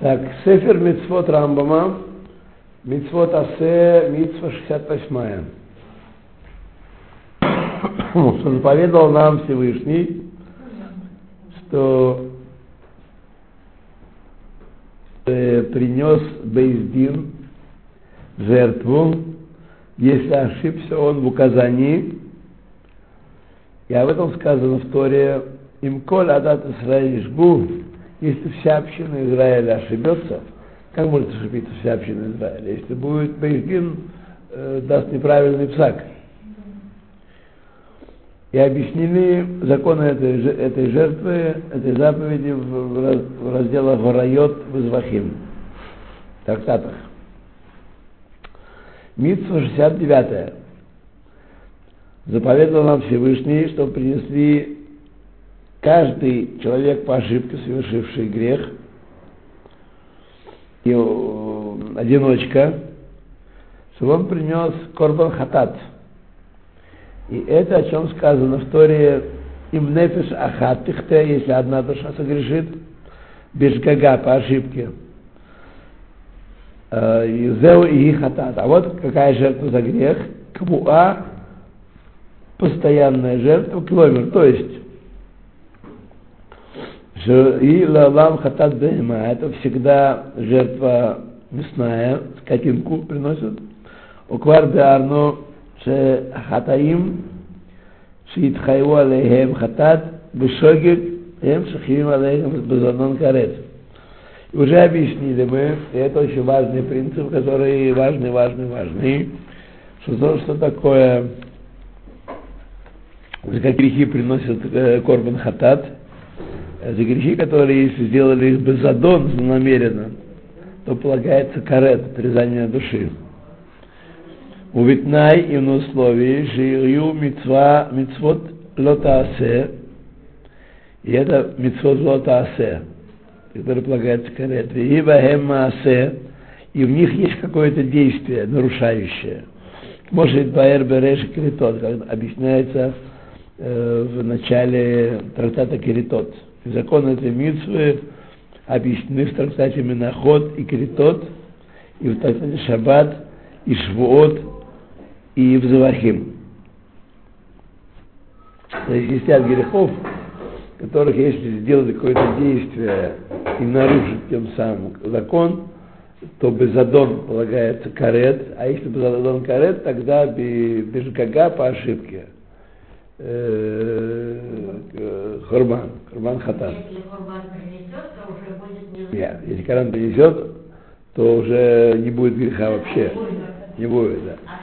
Так, Сефер Мицвод Рамбама, Мицвод Асе, Мицва 68. Что заповедал нам Всевышний, что э, принес Бейздин жертву, если ошибся он в указании, и об этом сказано в Торе, им коль адат Исраиль жгу, если вся община Израиля ошибется, как может ошибиться вся община Израиля? Если будет Бейздин, э, даст неправильный псак. И объяснили законы этой, этой жертвы, этой заповеди в, в разделах Варайот в Извахим, трактатах. Митсва 69. Заповедовал нам Всевышний, что принесли каждый человек по ошибке, совершивший грех, и одиночка, что он принес корбан хатат. И это о чем сказано в Торе им нефиш ахат тихте, если одна душа согрешит, без гага по ошибке. И зеу и хатат. А вот какая жертва за грех? Кбуа, постоянная жертва, километр, то есть и лалам хатат бема, это всегда жертва мясная, скотинку приносят. Уквар беарно ше хатаим, שיתחייבו עליהם חטאת בשוגג, הם שכיבים עליהם בזנון карет. Уже объяснили мы, и это очень важный принцип, который важный, важный, важный, что то, что такое, за как грехи приносят э, Корбан Хатат – за грехи, которые, если сделали их беззадон, намеренно, то полагается карет, отрезание души. Увитнай и на условии, жирю митцва, митцвот лотаасе, и это митцвот лотаасе, который полагается карет. Ибо хеммаасе, и в них есть какое-то действие, нарушающее. Может, Баэр Береш Киритот, как объясняется э, в начале трактата Киритот. Законы этой митцвы объяснены в трактате Миноход и Критот, и в трактате Шаббат, и Швуот, и в Завахим. То есть есть ряд грехов, которых если сделать какое-то действие и нарушить тем самым закон, то безадон полагается карет, а если безадон карет, тогда бежгага по ошибке – Хурбан, Хурбан Хатан. Если Хурбан принесет, то уже будет не Нет, если Коран принесет, то уже не будет греха вообще. Не будет, да. А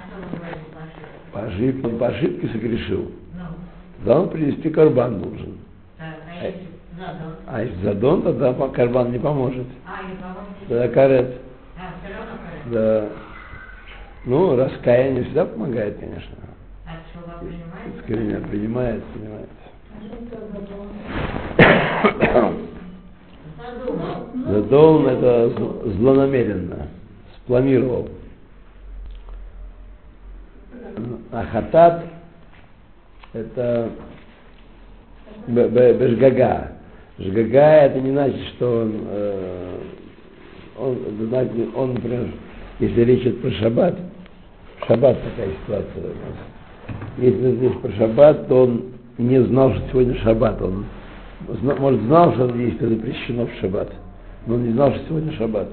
по ошибке, он по ошибке согрешил. Ну, Да, он принести карбан должен. так, а если задон? А если задон, тогда карбан не поможет. А, не поможете? Тогда карет. А, все равно корректно. Да. Ну, раскаяние всегда помогает, конечно. Принимаете? Искренне принимает, принимает. Задон это зл- злонамеренно, спланировал. А хатат это бежгага. Жгага это не значит, что он, э, он, значит, он, например, если речь идет про шаббат, шаббат такая ситуация у нас. Если здесь про шаббат, то он не знал, что сегодня шаббат. Он, может, знал, что действие запрещено в шаббат, но он не знал, что сегодня шаббат.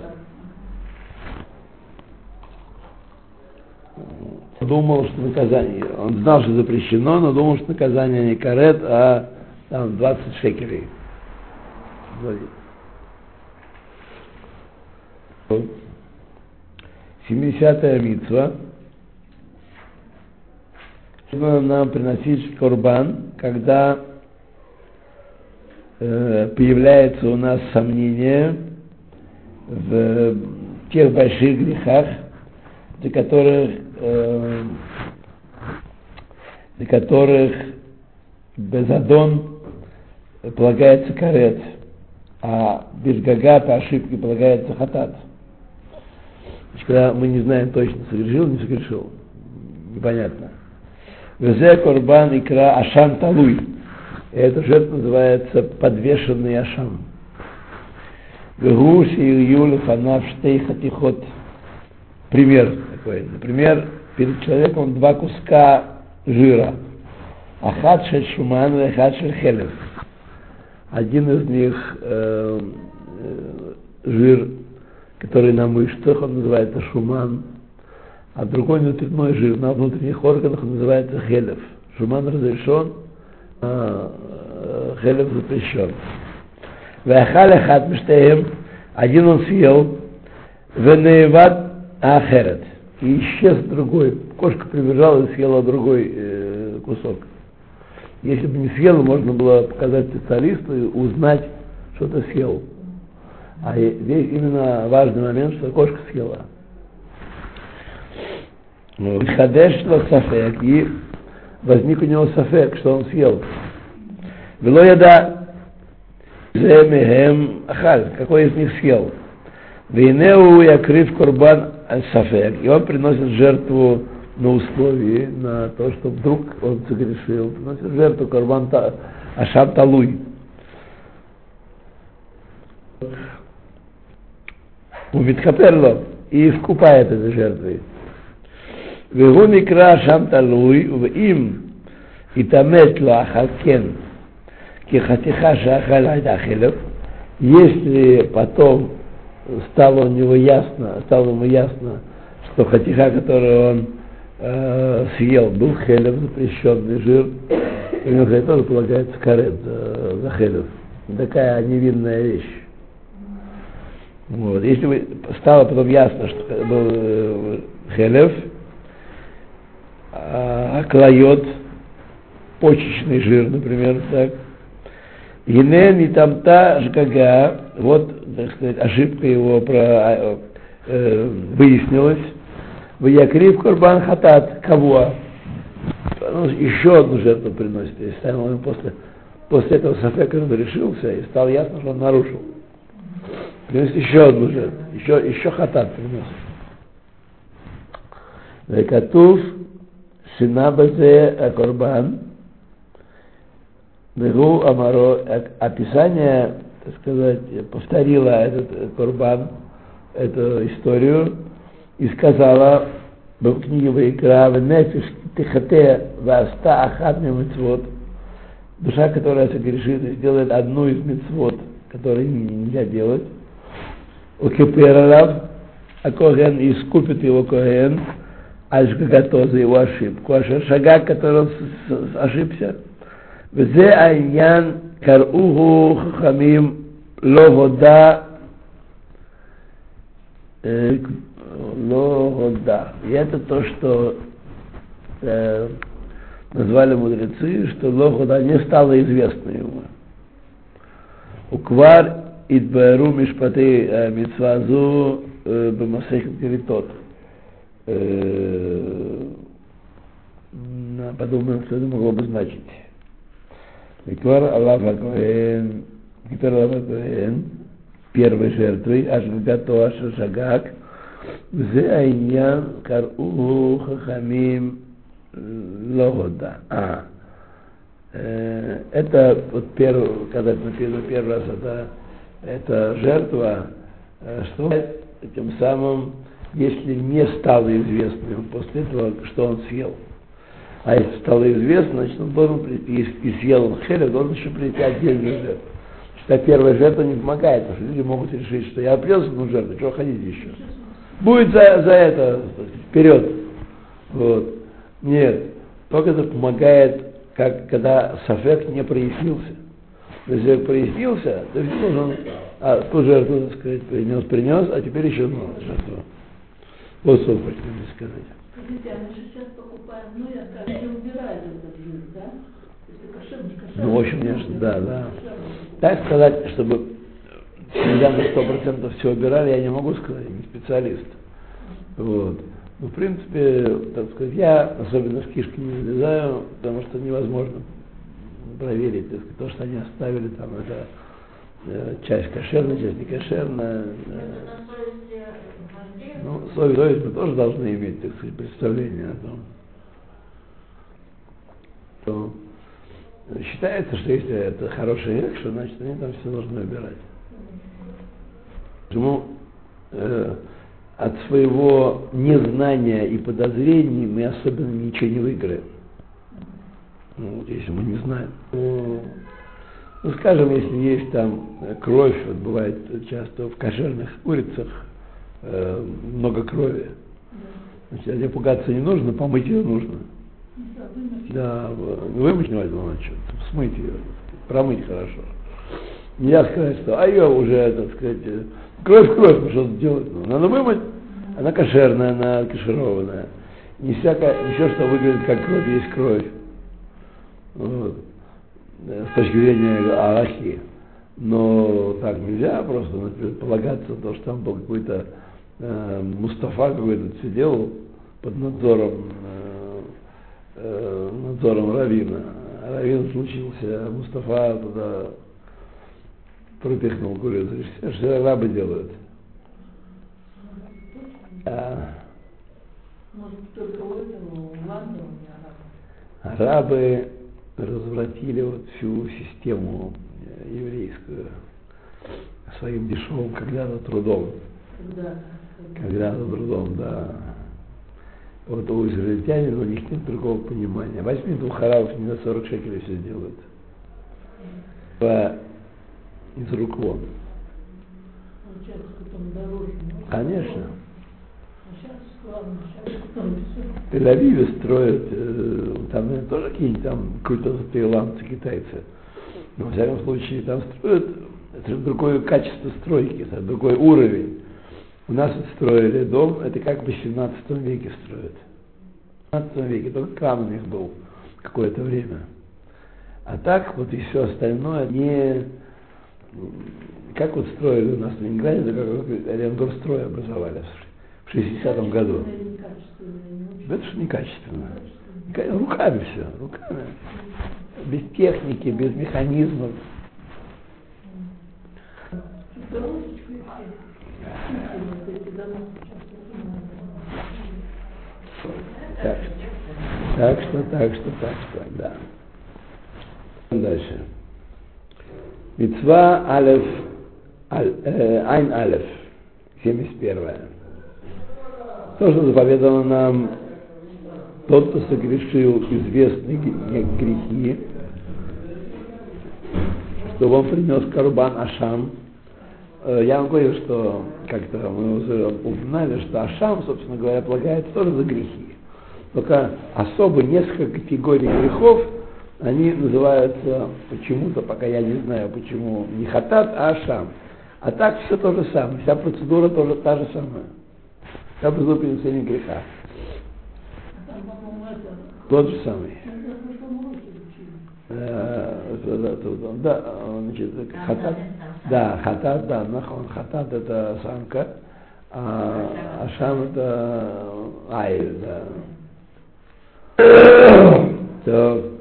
Думал, что наказание, он знал, что запрещено, но думал, что наказание не карет, а там 20 шекелей. 70-я митва. Нужно нам приносить корбан, когда э, появляется у нас сомнение в тех больших грехах, для которых, э, для которых безадон полагается карет, а без гага по ошибке полагается хатат. Значит, когда мы не знаем точно, согрешил, не согрешил, непонятно. Везе корбан икра ашам талуй. Эта жертва называется подвешенный ашам. Вегу ширью лефанав штей хатихот. Пример такой. Например, перед человеком два куска жира. Ахат шель шуман и ахат шель хелев. Один из них э, э, жир, который на мышцах, он называется шуман, а другой внутренний жир на внутренних органах называется хелев. Шуман разрешен, а э, хелев запрещен. Вахаля хат миштеем, один он съел, венееват ахерет, и исчез другой. Кошка прибежала и съела другой э, кусок. Если бы не съел, можно было показать специалисту и узнать, что ты съел. А именно важный момент, что кошка съела. Хадеш сафек, и возник у него сафек, что он съел. Вело яда мехем ахаль, какой из них съел. Вейнеу якрив корбан сафек, и он приносит жертву на условии, на то, что вдруг он согрешил, приносит жертву корбан ашам талуй. Умиткаперло и вкупает этой жертвой. והוא נקרא שם תלוי, ואם התעמת לו אחר כן כחתיכה שאכל הייתה חלב, если потом стало у него ясно, стало ему ясно, что хатиха, которую он э, съел, был хелев, запрещенный жир, у него кстати, тоже полагается карет за, за хелев. Такая невинная вещь. Вот. Если бы стало потом ясно, что был э, хелев, а, клает, почечный жир, например, так. Енен и тамта жгага, вот, так сказать, ошибка его про, э, выяснилась. В Якрив Курбан Хатат Кавуа. Ну, еще одну жертву приносит. И ставил ему после, после этого Сафека он решился, и стало ясно, что он нарушил. Приносит еще одну жертву. Еще, еще хатат приносит. Векатув Шинабазе Акорбан, э, Дегу Амаро, э, описание, так сказать, повторила этот э, Корбан, эту историю, и сказала в книге Ваикра, Нефиш Тихате Васта Ахадми мецвод, душа, которая согрешит и сделает одну из мецвод, которые нельзя делать, у Укипиралав, а Коген искупит его Коген, Ашгагато за его ошибку, а шага, который он ошибся. וזה העניין, קראוהו חכמים לא הודה, לא הודה. И это то, что э, назвали мудрецы, что лохода не стало известно ему. Уквар идбару мишпаты митцвазу бамасехет геритот. подумаем, что это могло бы значить. Виктор Аллах Акоэн, Виктор Аллах Акоэн, первой жертвой, Ашгагато Ашашагак, זה העניין, קראו חכמים לא הודה. А, это вот первый, когда это написано первый раз, это, это жертва, что тем самым если не стало известно после этого, что он съел. А если стало известно, значит, он должен прийти, и съел он хелев, должен еще прийти отдельную жертву. Что первая жертва не помогает, потому что люди могут решить, что я принес одну жертву, чего ходить еще. Будет за, за это вперед. Вот. Нет, только это помогает, как, когда сафек не прояснился. Если прояснился, то есть должен а, ту жертву, так сказать, принес, принес, а теперь еще одну жертву. Вот что хотели сказать. Скажите, а мы же сейчас покупаем, ну, я кажется, убирали этот жир, да? Если кошер, не кошер. Ну, в общем, конечно, да, да. Так сказать, чтобы всегда на сто процентов все убирали, я не могу сказать, не специалист. Вот. Ну, в принципе, так сказать, я особенно в кишки не влезаю, потому что невозможно проверить, так сказать, то, что они оставили там, это э, часть кошерная, часть не кошерная. Э, ну, совесть, совесть мы тоже должны иметь, так сказать, представление о том, что считается, что если это вещь, что значит они там все должны убирать. Почему э, от своего незнания и подозрений мы особенно ничего не выиграем. Ну, вот если мы не знаем. Ну, скажем, если есть там кровь, вот бывает часто в кошерных курицах э, много крови. Значит, нее пугаться не нужно, помыть ее нужно. Да, вымыть не возьму, значит, смыть ее, промыть хорошо. Нельзя сказать, что а ее уже, так сказать, кровь кровь, ну что делать? Ну, надо вымыть, она кошерная, она кашированная. Не всякое, не все, что выглядит как кровь, есть кровь. Вот. Э, С точки зрения Аллахи. Но так нельзя просто например, полагаться на то, что там был какой-то э, Мустафа какой-то сидел под надзором э, э, надзором Равина. Равин случился, Мустафа туда пропихнул курицу. Все, что арабы делают. А Может, только у этого, у Ланды у меня араб. арабы развратили вот всю систему еврейскую своим дешевым когда-то трудом. Когда, Когда-то трудом, да. Вот у израильтянин у них нет другого понимания. Возьми двух арабов, не на 40 шекелей все сделают. По- из рук вон. Конечно. А. В Тель-Авиве строят, э, там наверное, тоже какие-нибудь там какие-то таиландцы, китайцы. Но, во всяком случае, там строят, это другое качество стройки, это другой уровень. У нас строили дом, это как в 17 веке строят. В 17 веке, только кран у них был какое-то время. А так вот и все остальное не... Как вот строили у нас в Ленинграде, да как Оренбургстрой образовали в 60-м году. Это же некачественно. Руками все, руками. Без техники, без механизмов. Дорожечку и все. Вот эти дома сейчас Так, так что, так что, так что, да. Дальше. Мецва Алеф, э, Айн Алеф, 71. То, что заповедано нам, тот, кто согрешил известные грехи, чтобы он принес карбан Ашам. Э, Я вам говорил, что как-то мы уже упоминали, что Ашам, собственно говоря, полагается тоже за грехи. Только особо несколько категорий грехов, они называются почему-то, пока я не знаю почему, не хатат, а Ашам. А так все то же самое, вся процедура тоже та же самая. Вся процедура принесения греха. Тот же самый. Э, да, да, значит, хатат, да, хатат, да, нахон, хатат это самка, а ашам это айль, да. То,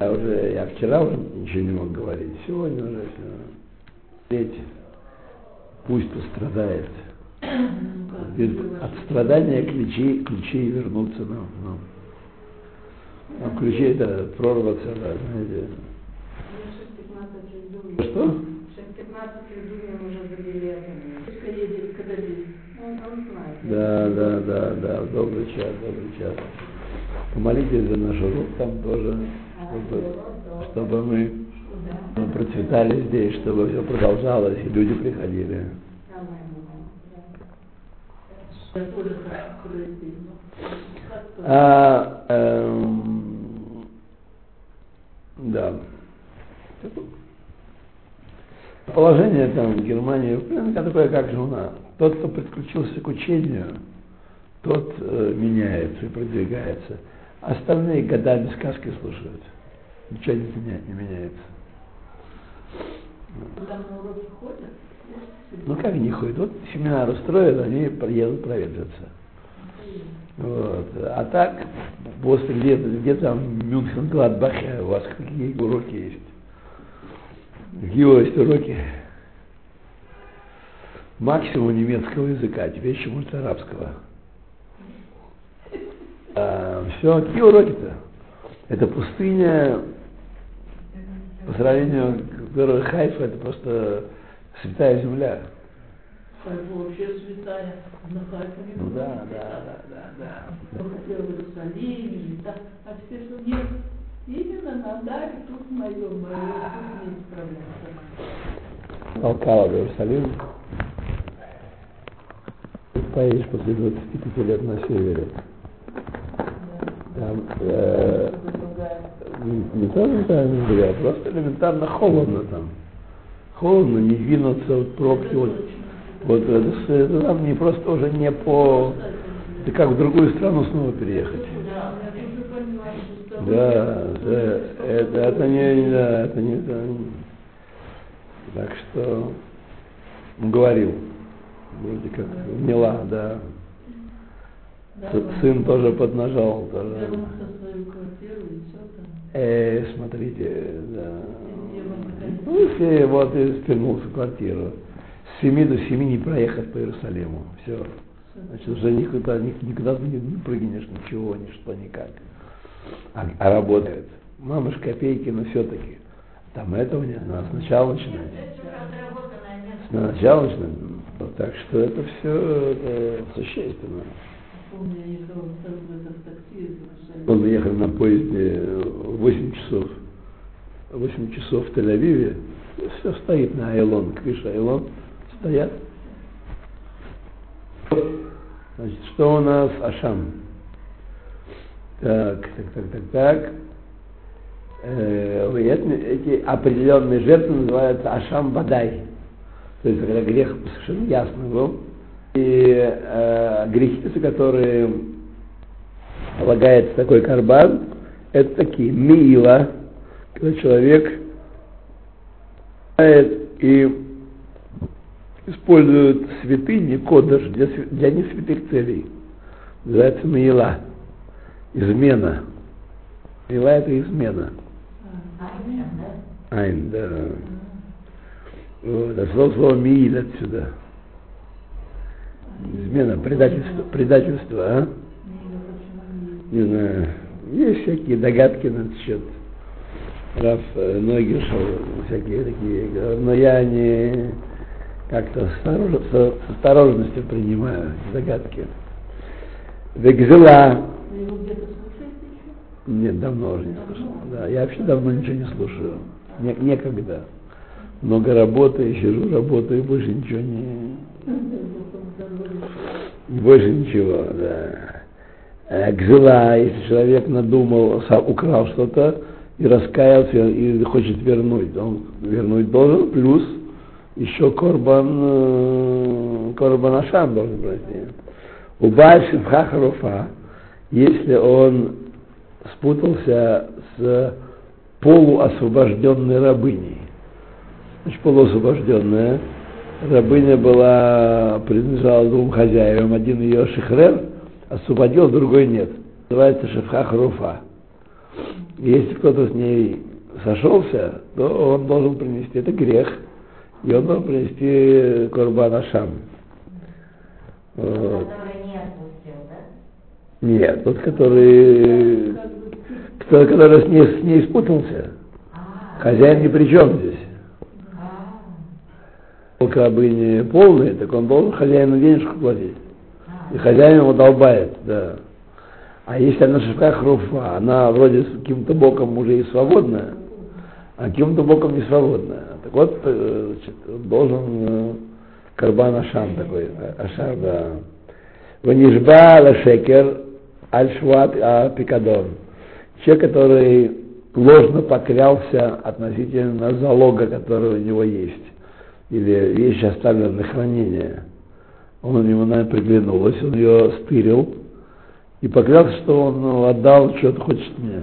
я уже, я вчера уже ничего не мог говорить, сегодня уже. Ведь пусть пострадает. От страдания ключи, ключи вернутся нам. нам. А ключи это прорваться, да, знаете. Что? 6-15 июня уже забили Пусть едет, когда здесь. Он, он знает. Да, да, да, да, добрый час, добрый час. Помолитесь за наш урок там тоже, чтобы, чтобы мы мы процветали здесь, чтобы все продолжалось, и люди приходили. А, эм, да. Положение там в Германии, ну, такое, как жена. Тот, кто подключился к учению, тот э, меняется и продвигается. Остальные годами сказки слушают. Ничего не, меня- не меняется. Вы Там на уроки ходят? Ну как не ходят? Вот семинар устроят, они приедут проветриться. Вот. А так, после где-то, где там Мюнхен, Гладбахе, у вас какие уроки есть? Есть уроки? Максимум немецкого языка, теперь еще может арабского. все, какие уроки-то? Это пустыня по сравнению Во-первых, Хайфа это просто святая земля. Хайфа вообще святая. На Хайфа не Ну да, да, да, да, да. Хотел в Иерусалиме, так. а теперь что нет. Именно на Даре, тут мое, мое, тут не справляться. толкала в Иерусалим. Поедешь после 25 лет на севере. Там э, не, не то элементарно другая, просто элементарно холодно там. Холодно, не двинуться, вот пробки, вот, вот это, это там не просто уже не по... Это как в другую страну снова переехать. Да, да, это, это не, да, это не, не- Так что говорил, вроде как вняла, да. Сын тоже поднажал, тоже. Э, смотрите, да. Ну, если вот и вернулся в квартиру. С 7 до 7 не проехать по Иерусалиму. Все. Значит, уже никуда, ни- никуда ты не, не прыгнешь, ничего, ничто, никак. А, а работает. Мамыш копейки, но все-таки. Там этого нет, надо сначала начинать. Это. Сначала начинать. Так что это все существенно. Из Иерусалима. Он ехал на поезде 8 часов. 8 часов в Тель-Авиве. Все стоит на Айлон, крыша Айлон. Стоят. Значит, что у нас Ашам? Так, так, так, так, так. Э, эти, определенные жертвы называются Ашам Бадай. То есть, когда грех совершенно ясно был. И э, грехи, за которые полагается такой карбан, это такие мила, когда человек и используют святыни, кодыш для, для несвятых целей. Называется мила. Измена. Мила это измена. Айн, да. Вот, а слово, слово мииль отсюда. Измена, предательство, предательство, а? Не знаю. Есть всякие догадки на этот счет. Раф э, Нойгершел, всякие такие, но я не как-то с осторож- с осторожностью принимаю догадки. Векзела. Вы его где-то слушаете еще? Нет, давно уже не слушал. Да, я вообще давно ничего не слушаю. Не- некогда. Много работаю, сижу, работаю, больше ничего не, больше ничего, да. Э, Гзела, если человек надумал, сам украл что-то и раскаялся и хочет вернуть, он вернуть должен, плюс еще корбан, э, корбан Ашам должен пройти. У Бальши Харуфа, если он спутался с полуосвобожденной рабыней, значит, полуосвобожденная, рабыня была, принадлежала двум хозяевам, один ее шихрер освободил, другой нет. Называется шефха харуфа. И Если кто-то с ней сошелся, то он должен принести, это грех, и он должен принести корбан Ашам. Вот. Который не отпустил, да? Нет, тот, который, который с ней, с ней спутался. А, Хозяин ни при чем здесь. а, Только рабыни полные, так он должен хозяину денежку платить. И хозяин его долбает, да. А если она шишка хруфа, она вроде с каким-то боком уже и свободная, а каким-то боком не свободная. Так вот, э, значит, должен э, карбан ашам такой, э, ашар, да. Ванишба лашекер аль-шват а-пикадон. Человек, который ложно поклялся относительно залога, который у него есть, или вещи оставлены на хранение. Он ему, наверное, приглянулась, он ее стырил и поклялся, что он ну, отдал, что ты хочешь мне.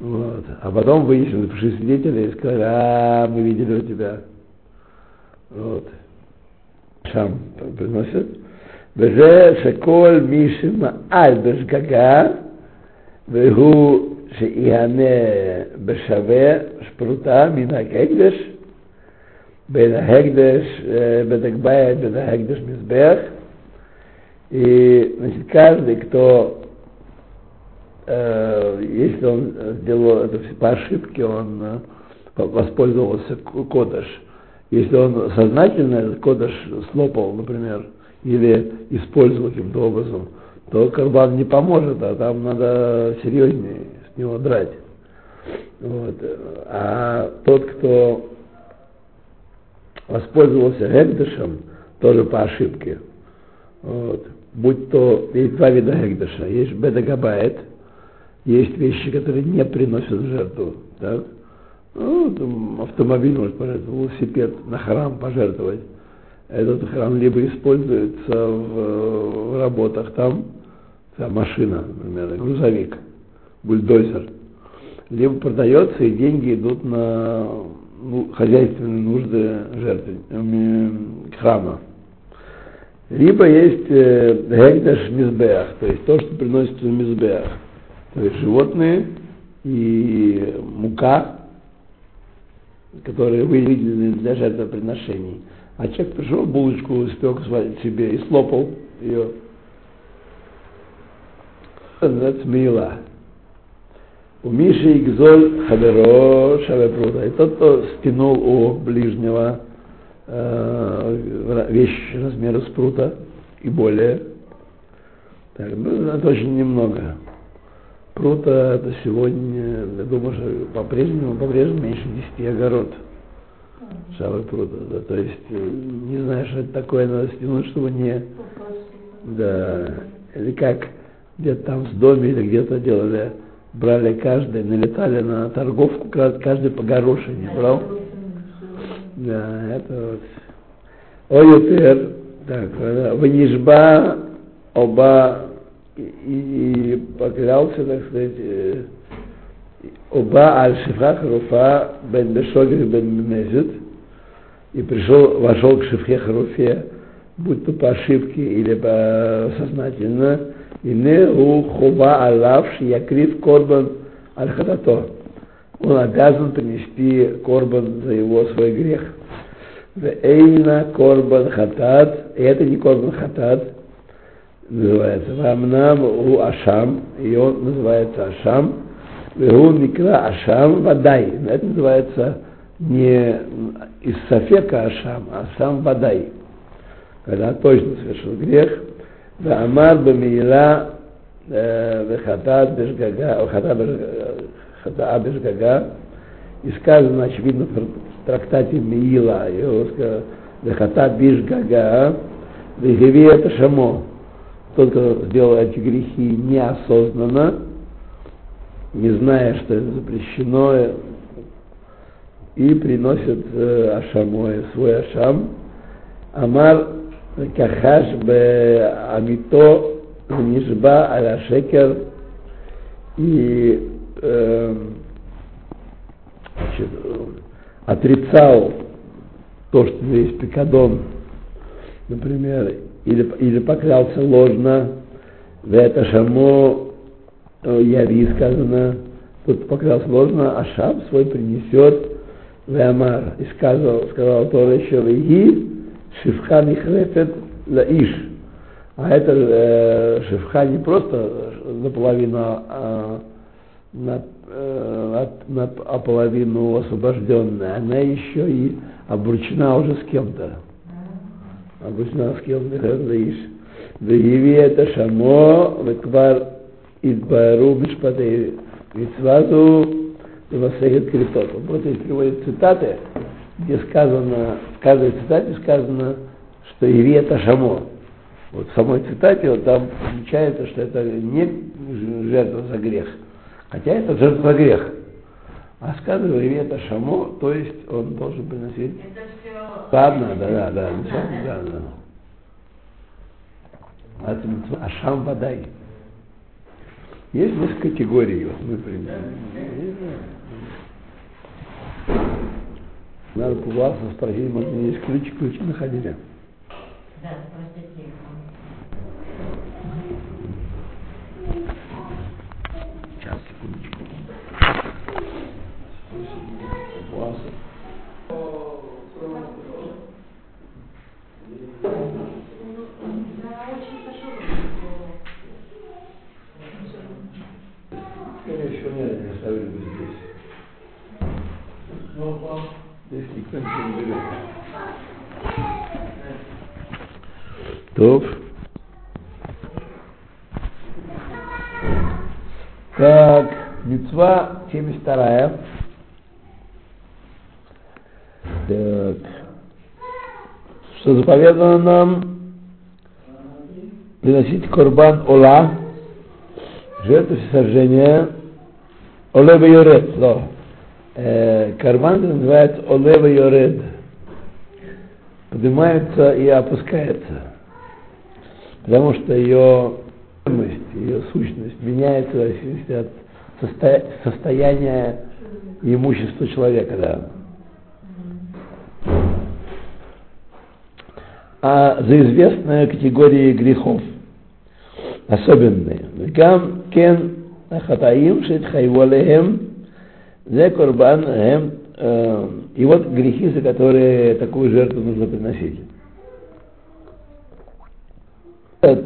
Вот. А потом выяснилось, пришли свидетели и сказали, а, мы видели у тебя. Вот. Шам приносит. וזה שכל מי שמעל בשגגה והוא שיהנה בשווה שפרוטה מן ההקדש בין ההקדש אה, בדק בית, בין ההקדש מזבח и значит, каждый, кто э, если он сделал это все по ошибке, он э, по- воспользовался к- кодыш. Если он сознательно этот кодыш слопал, например, или использовал каким-то образом, то карбан не поможет, а там надо серьезнее с него драть. Вот. А тот, кто воспользовался гекдышем, тоже по ошибке. Вот. Будь то, есть два вида гекдыша. Есть бедагабайт, есть вещи, которые не приносят жертву. Так? Ну, там автомобиль может пожертвовать, велосипед на храм пожертвовать. Этот храм либо используется в, в работах там, вся машина, например, грузовик, бульдозер, либо продается и деньги идут на ну, хозяйственные нужды жертвы, м, храма. Либо есть э, гегдаш мизбеах, то есть то, что приносится в мизбеах. То есть животные и мука, которые выделены для жертвоприношений. А человек пришел, булочку испек себе и слопал ее. Это называется мила. У Миши Игзоль Хаверо Шавепруда. И тот, кто стянул у ближнего э, вещь размера спрута и более. Так, ну, это очень немного. Прута это сегодня, я думаю, что по-прежнему, по-прежнему меньше 10 огород. Шавы прута, да, то есть э, не знаю, что это такое, надо стянуть, чтобы не, да, или как где-то там в доме или где-то делали, брали каждый, налетали на торговку, ка- каждый по горошине брал. Да, это вот. Оютер, так, э, Ванижба, оба и, и поклялся, так сказать, оба аль-шифха харуфа бен бешогер бен мезет, и пришел, вошел к шифхе харуфе, будь то по ошибке или по сознательно, и не у хуба алав якрив корбан аль хатато. Он обязан принести корбан за его свой грех. Эйна корбан хатат, и это не корбан хатат, называется. Вамнам у Ашам, и он называется Ашам. Вегу Микра Ашам Вадай. Это называется не из Сафека Ашам, а сам Вадай. Когда точно совершил грех. Амар Бамила Вехата Бешгага. И сказано, очевидно, в трактате Миила, его сказано, Вехата Бешгага, Вегеви это Шамо тот, кто сделал эти грехи неосознанно, не зная, что это запрещено, и приносит э, ашамой, свой ашам. Амар кахаш бе амито нишба аля шекер и э, значит, отрицал то, что есть пикадон, например, или, или поклялся ложно, в это шамо яви сказано, тут поклялся ложно, а шам свой принесет в Амар. И сказал, сказал Тора еще, «Веги шифха нихрефет лаиш». А это э, шифха не просто наполовину, а на, э, от- на, а половину освобожденная, она еще и обручена уже с кем-то обычно с кем ты говоришь. Выяви это шамо, веквар идбару мишпаты митцвазу васегет критот. Вот здесь приводят цитаты, где сказано, в каждой цитате сказано, что яви это шамо. Вот в самой цитате вот там отмечается, что это не жертва за грех, хотя это жертва за грех. А сказано, яви это шамо, то есть он должен приносить Это все... Ладно, да, да, да, да, да. А Ашам Бадай. Есть несколько категорий, вот мы примерно. Надо по спросить, может, есть ключи, ключи находили. Да, спросите. Сейчас, секундочку. Класса. Скорее всего, нет, не оставили бы здесь. Ну, Здесь никто ничего не берет. Топ. Так, 72. Так. Что заповедано нам? Приносить корбан ола, жертву всесожжения, олева йоред, да. Э, карбан называется олева йоред. Поднимается и опускается. Потому что ее ее сущность меняется в зависимости от состо- состояния и имущества человека, да. А за известные категории грехов, особенные. Гам кен хатаим шит хайволехем зе корбан эм, э, и вот грехи, за которые такую жертву нужно приносить.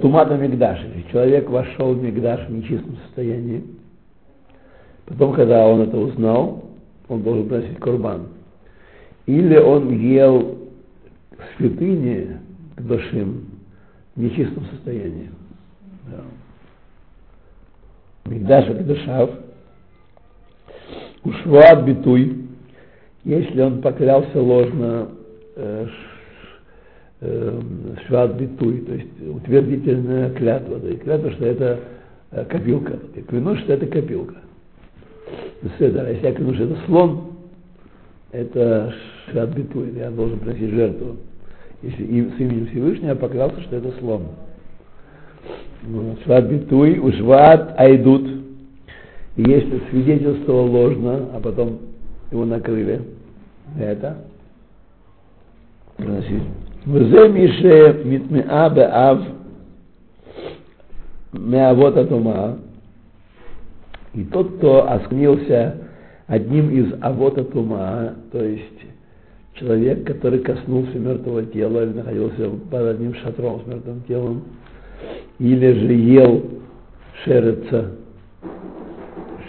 Тумата Мигдаш. Человек вошел в Мигдаш в нечистом состоянии. Потом, когда он это узнал, он должен приносить курбан. Или он ел в святыне к душим в нечистом состоянии. Да. Мигдаш это душав. Ушват битуй. Если он поклялся ложно э, шват битуй, то есть утвердительная клятва. Есть клятва, что это э, копилка. Я клянусь, что это копилка. Беседер. А если я клянусь, это слон, это шабитуин, я должен принести жертву. Если и с именем Всевышнего поклялся, что это слон. Шват битуй, ушват айдут. И если свидетельство ложно, а потом его накрыли, это приносить. Взе мише митмеа беав меавот атома и тот, кто оскнился одним из авота тума, то есть человек, который коснулся мертвого тела или находился под одним шатром с мертвым телом, или же ел шереца,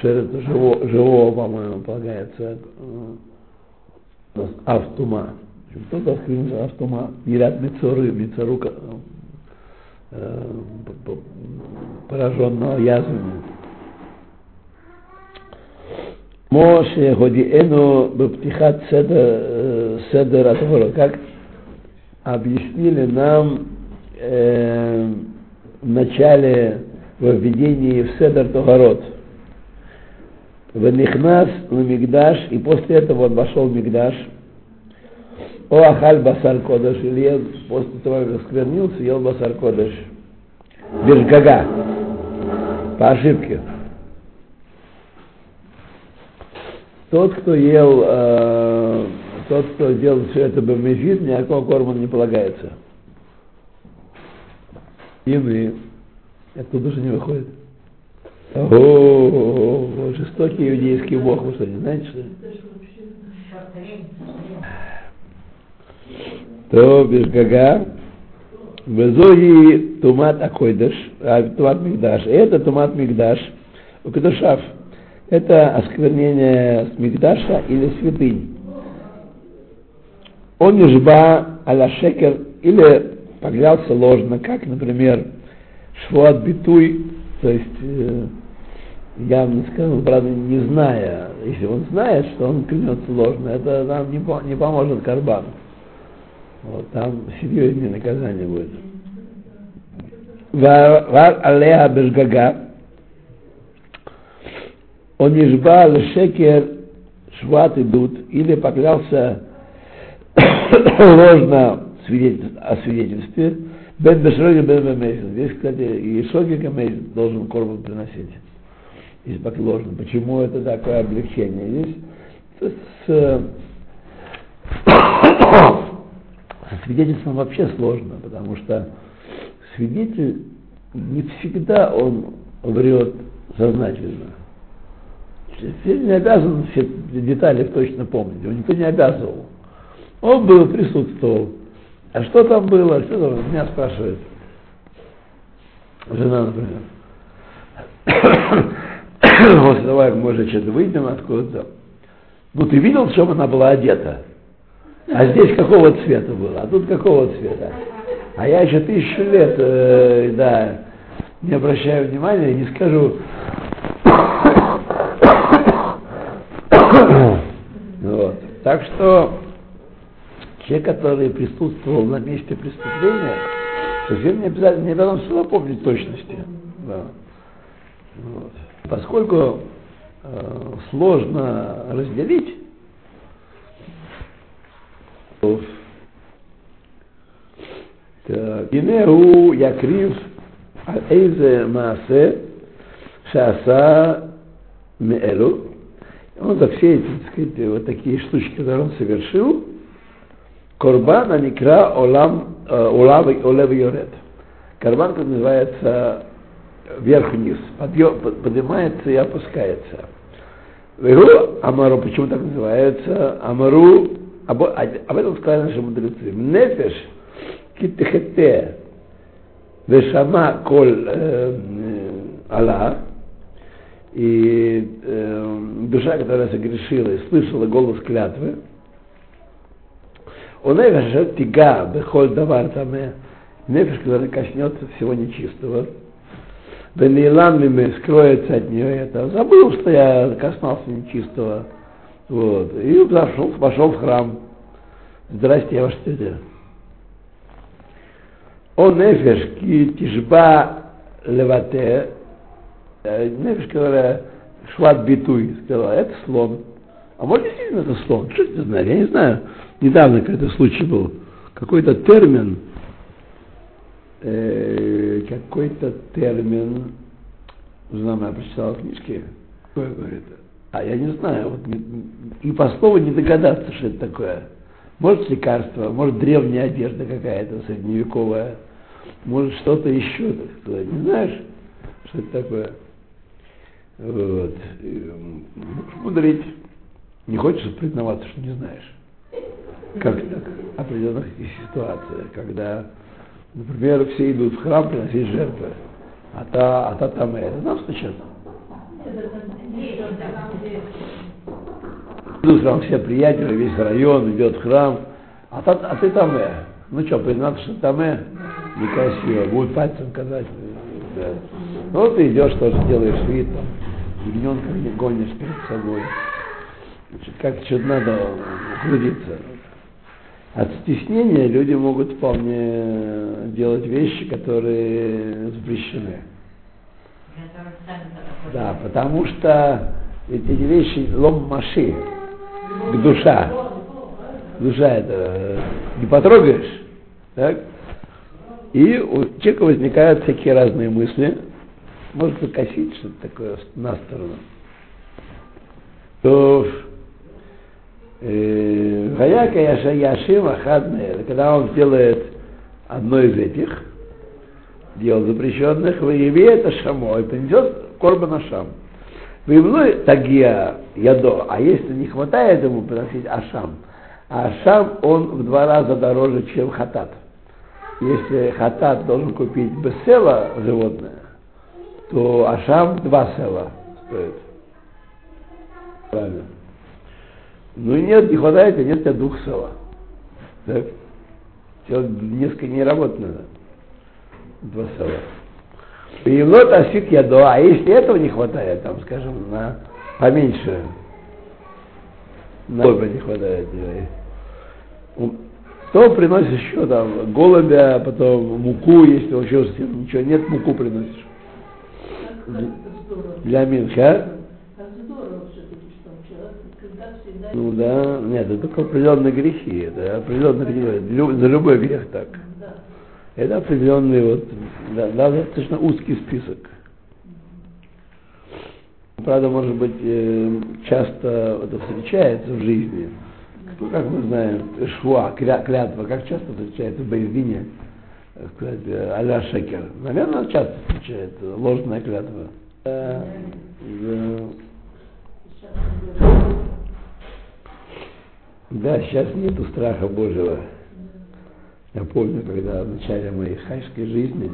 шереца живого, живого по-моему, полагается, автума. Кто-то осквернился автома, едят мецоры, мецору э, пораженного язвами. Моше Годиэну Баптихат Седер Атвора, как объяснили нам э, в начале введении в Седер Тогород. Венихнас на Мигдаш, и после этого он вошел в Мигдаш, о ахаль басар кодыш, или после того, как сквернился, ел басар кодыш. Бежгага. По ошибке. Тот, кто ел, э, тот, кто делал все это бомежит, никакого корма не полагается. И мы. Оттуда же не выходит. О, жестокий иудейский бог, вы что, не знаете, что ли? То бешгага, Везоги тумат акойдаш, тумат мигдаш. Это тумат мигдаш, укадашав. Это осквернение мигдаша или святынь. Он ижба аля шекер или поклялся ложно, как, например, швуат битуй, то есть э, явно сказал, правда, не зная, если он знает, что он клянется ложно, это нам не, не поможет карбану. Вот, там серьезнее наказание будет. Вар алея бешгага. Он ижбал шекер шват идут, или поклялся ложно о свидетельстве, бен бешроги бен бемейсен. Здесь, кстати, и шоги камейсен должен корбан приносить. Если ложно. Почему это такое облегчение? Здесь с, со свидетельством вообще сложно, потому что свидетель не всегда он врет сознательно. Свидетель не обязан все детали точно помнить, его никто не обязывал. Он был, присутствовал. А что там было, что там, меня спрашивает жена, например. Как мы уже что-то выйдем откуда-то, Ну, ты видел, в чем она была одета? А здесь какого цвета было? А тут какого цвета? А я еще тысячу лет, э, да, не обращаю внимания, не скажу. вот. Так что человек, который присутствовал на месте преступления, совсем не обязательно, не обязательно все помнить точности. Да. Вот. Поскольку э, сложно разделить, הנה הוא יקריב על איזה מעשה שעשה מאלו. он за все эти, так сказать, вот такие штучки, которые он совершил, Корбан Аникра Олам Олев Йорет. Карбан называется вверх-вниз, поднимается и опускается. Его Амару, почему так называется? Амару, об, об этом сказали наши мудрецы. Нефеш китехете вешама коль Аллах, и э, душа, которая согрешила и слышала голос клятвы, он нефеш тига бехоль давар таме, нефеш, который коснется всего нечистого, Даниилам скроется от нее это. Забыл, что я коснулся нечистого. Вот. И зашел, пошел в храм. Здрасте, ваш тетя. Он нефеш ки тишба левате, нефеш, которая шла битуй, сказала, это слон. А может действительно это слон? Что ты знаешь? Я не знаю. Недавно какой-то случай был. Какой-то термин, э, какой-то термин, знаю, я прочитал в книжке, какое говорит, а я не знаю, вот, и по слову не догадаться, что это такое. Может лекарство, может древняя одежда какая-то средневековая, может что-то еще, так сказать. Не знаешь, что это такое? Вот. Мудрить. Не хочешь признаваться, что не знаешь. Как так? Определенных ситуациях, когда Например, все идут в храм приносить жертвы, а та, а та там это. Нам случайно. Идут в храм все приятели, весь район идет в храм, а, та, а ты там э. Ну что, признаться, что там э, некрасиво, будет пальцем казать. Да. Ну ты идешь, тоже делаешь вид, там, ягненка не гонишь перед собой. Значит, как-то что-то надо уклониться. От стеснения люди могут вполне делать вещи, которые запрещены. Да, потому что эти вещи лом маши, душа. Душа это не потрогаешь, так? И у человека возникают всякие разные мысли, может покосить что-то такое на сторону. То Хаяка Яшим Ахадне, когда он делает одно из этих дел запрещенных, выяви это шамо и принесет корбана шам. Выявной тагия ядо, а если не хватает ему приносить ашам, а ашам он в два раза дороже, чем хатат. Если хатат должен купить бесела животное, то ашам два села стоит. Правильно. Ну и нет, не хватает, а нет у тебя двух села. Так? Все несколько не работать надо. Два села. И вот асик ядо, а если этого не хватает, там, скажем, на поменьше, на не хватает, то приносишь еще там голубя, потом муку, если вообще ничего нет, муку приносишь. Для Минха. Ну да, нет, это только определенные грехи, это определенные грехи, за любой грех так. Это определенный вот, да, достаточно узкий список. Правда, может быть, э, часто это встречается в жизни. Ну, как мы знаем, шва, клятва, как часто встречается в Бейзине, сказать, э, аля шекер. Наверное, часто встречается ложная клятва. Да, да. Сейчас нету страха Божьего. Я помню, когда в начале моей хайской жизни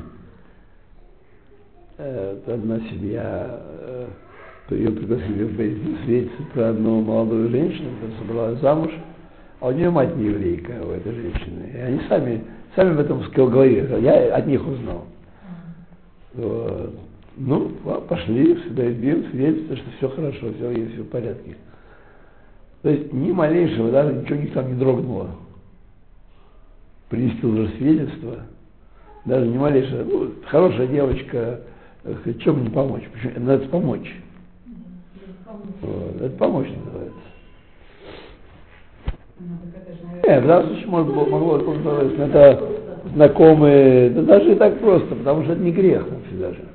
э, одна семья э, ее пригласили в Бейзин свидетельствовать про одну молодую женщину, которая собралась замуж, а у нее мать не еврейка, у этой женщины. И они сами, сами об этом говорили, я от них узнал. Вот. Ну, пошли в Бейзин свидетельствовать, что все хорошо, все есть, все в порядке. То есть ни малейшего, даже ничего них там не дрогнуло. Принести уже свидетельство, даже не малейшее. Ну, хорошая девочка, э, чем не помочь? Почему? Надо помочь. Вот. Это помочь называется. Нет, в данном случае может, могло быть, это знакомые, да даже и так просто, потому что это не грех вообще даже.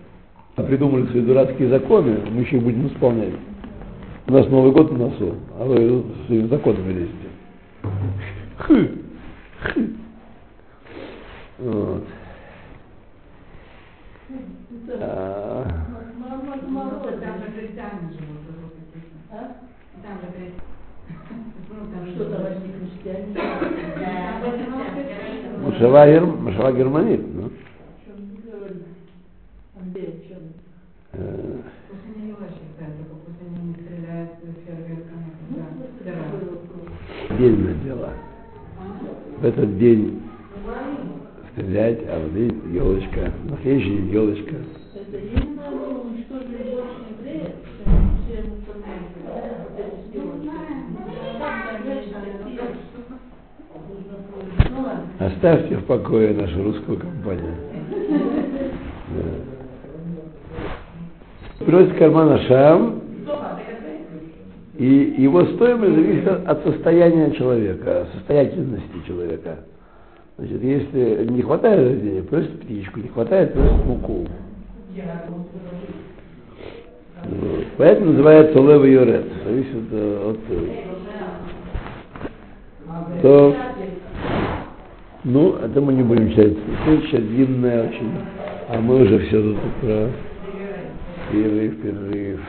А придумали свои дурацкие законы, мы еще их будем исполнять. У нас Новый год на носу, а вы своими законами лезете. Хы. Хы. Вот. А, да. такой вопрос. Отдельное дело. В этот день стрелять, а вот видите, елочка, на следующий день елочка. Оставьте в покое нашу русскую компанию. Да. Берете кармана шам, и его стоимость зависит от- состояния человека, состоятельности человека. Значит, если не хватает денег, просит птичку, не хватает, просит муку. Вот. Поэтому называется левый юрет. Зависит э, от... э, То, ну, это мы не будем читать. Следующая длинная очень. А мы уже все тут про перерыв, перерыв.